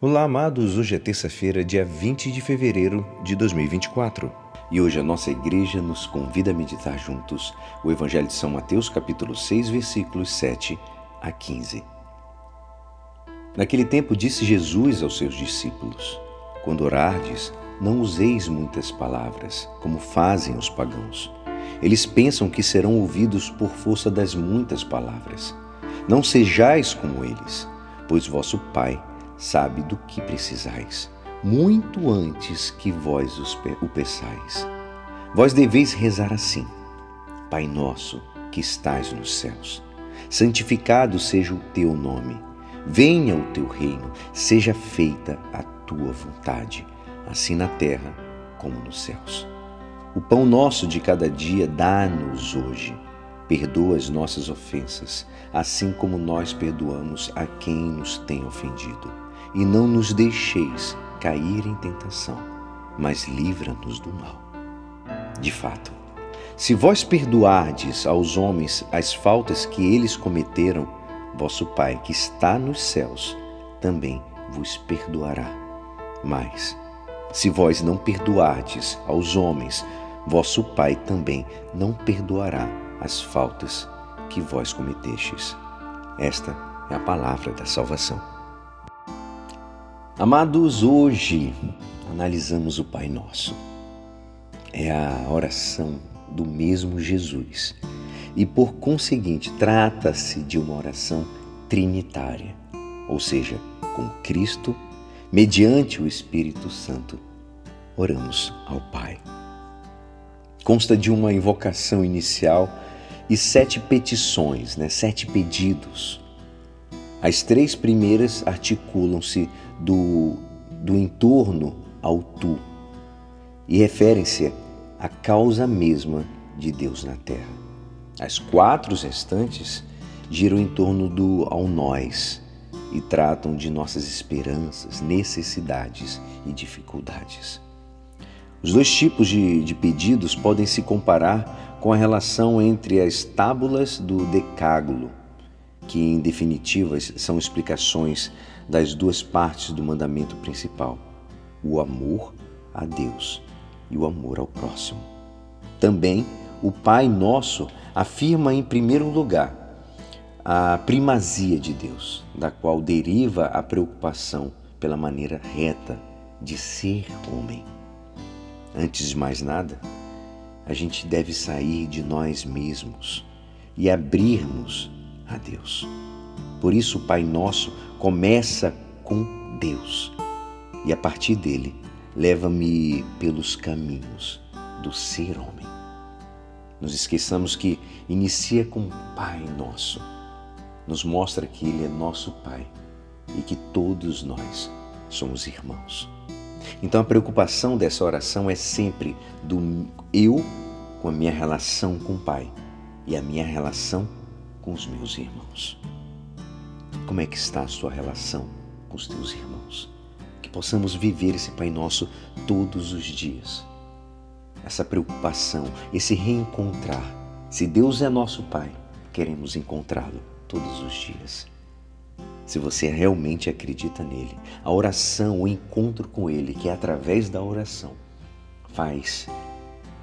Olá, amados. Hoje é terça-feira, dia 20 de fevereiro de 2024. E hoje a nossa igreja nos convida a meditar juntos o Evangelho de São Mateus, capítulo 6, versículos 7 a 15. Naquele tempo disse Jesus aos seus discípulos: Quando orardes, não useis muitas palavras, como fazem os pagãos. Eles pensam que serão ouvidos por força das muitas palavras. Não sejais como eles, pois vosso Pai sabe do que precisais, muito antes que vós o peçais. Vós deveis rezar assim: Pai nosso que estais nos céus, santificado seja o teu nome. Venha o teu reino, seja feita a tua vontade, assim na terra como nos céus. O pão nosso de cada dia dá-nos hoje. Perdoa as nossas ofensas, assim como nós perdoamos a quem nos tem ofendido e não nos deixeis cair em tentação, mas livra-nos do mal. De fato, se vós perdoardes aos homens as faltas que eles cometeram, vosso Pai que está nos céus também vos perdoará. Mas, se vós não perdoardes aos homens, vosso Pai também não perdoará as faltas que vós cometestes. Esta é a palavra da salvação. Amados, hoje analisamos o Pai Nosso. É a oração do mesmo Jesus e, por conseguinte, trata-se de uma oração trinitária, ou seja, com Cristo, mediante o Espírito Santo, oramos ao Pai. Consta de uma invocação inicial e sete petições, né? sete pedidos. As três primeiras articulam-se do, do entorno ao tu e referem-se à causa mesma de Deus na terra. As quatro restantes giram em torno do ao nós e tratam de nossas esperanças, necessidades e dificuldades. Os dois tipos de, de pedidos podem se comparar com a relação entre as tábulas do decágulo que em definitivas são explicações das duas partes do mandamento principal: o amor a Deus e o amor ao próximo. Também o Pai Nosso afirma em primeiro lugar a primazia de Deus, da qual deriva a preocupação pela maneira reta de ser homem. Antes de mais nada, a gente deve sair de nós mesmos e abrirmos a Deus. Por isso, o Pai Nosso começa com Deus e a partir dele leva-me pelos caminhos do ser homem. Nos esqueçamos que inicia com Pai Nosso, nos mostra que Ele é nosso Pai e que todos nós somos irmãos. Então a preocupação dessa oração é sempre do eu com a minha relação com o Pai e a minha relação com os meus irmãos. Como é que está a sua relação com os teus irmãos? Que possamos viver esse Pai Nosso todos os dias. Essa preocupação, esse reencontrar. Se Deus é nosso Pai, queremos encontrá-lo todos os dias. Se você realmente acredita nele, a oração, o encontro com ele, que é através da oração, faz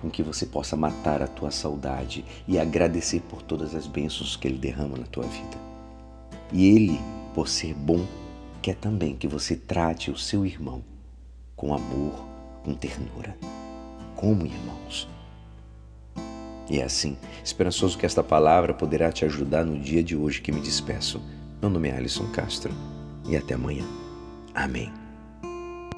com que você possa matar a tua saudade e agradecer por todas as bênçãos que Ele derrama na tua vida. E Ele, por ser bom, quer também que você trate o seu irmão com amor, com ternura, como irmãos. E é assim, esperançoso que esta palavra poderá te ajudar no dia de hoje que me despeço. Meu nome é Alisson Castro e até amanhã. Amém.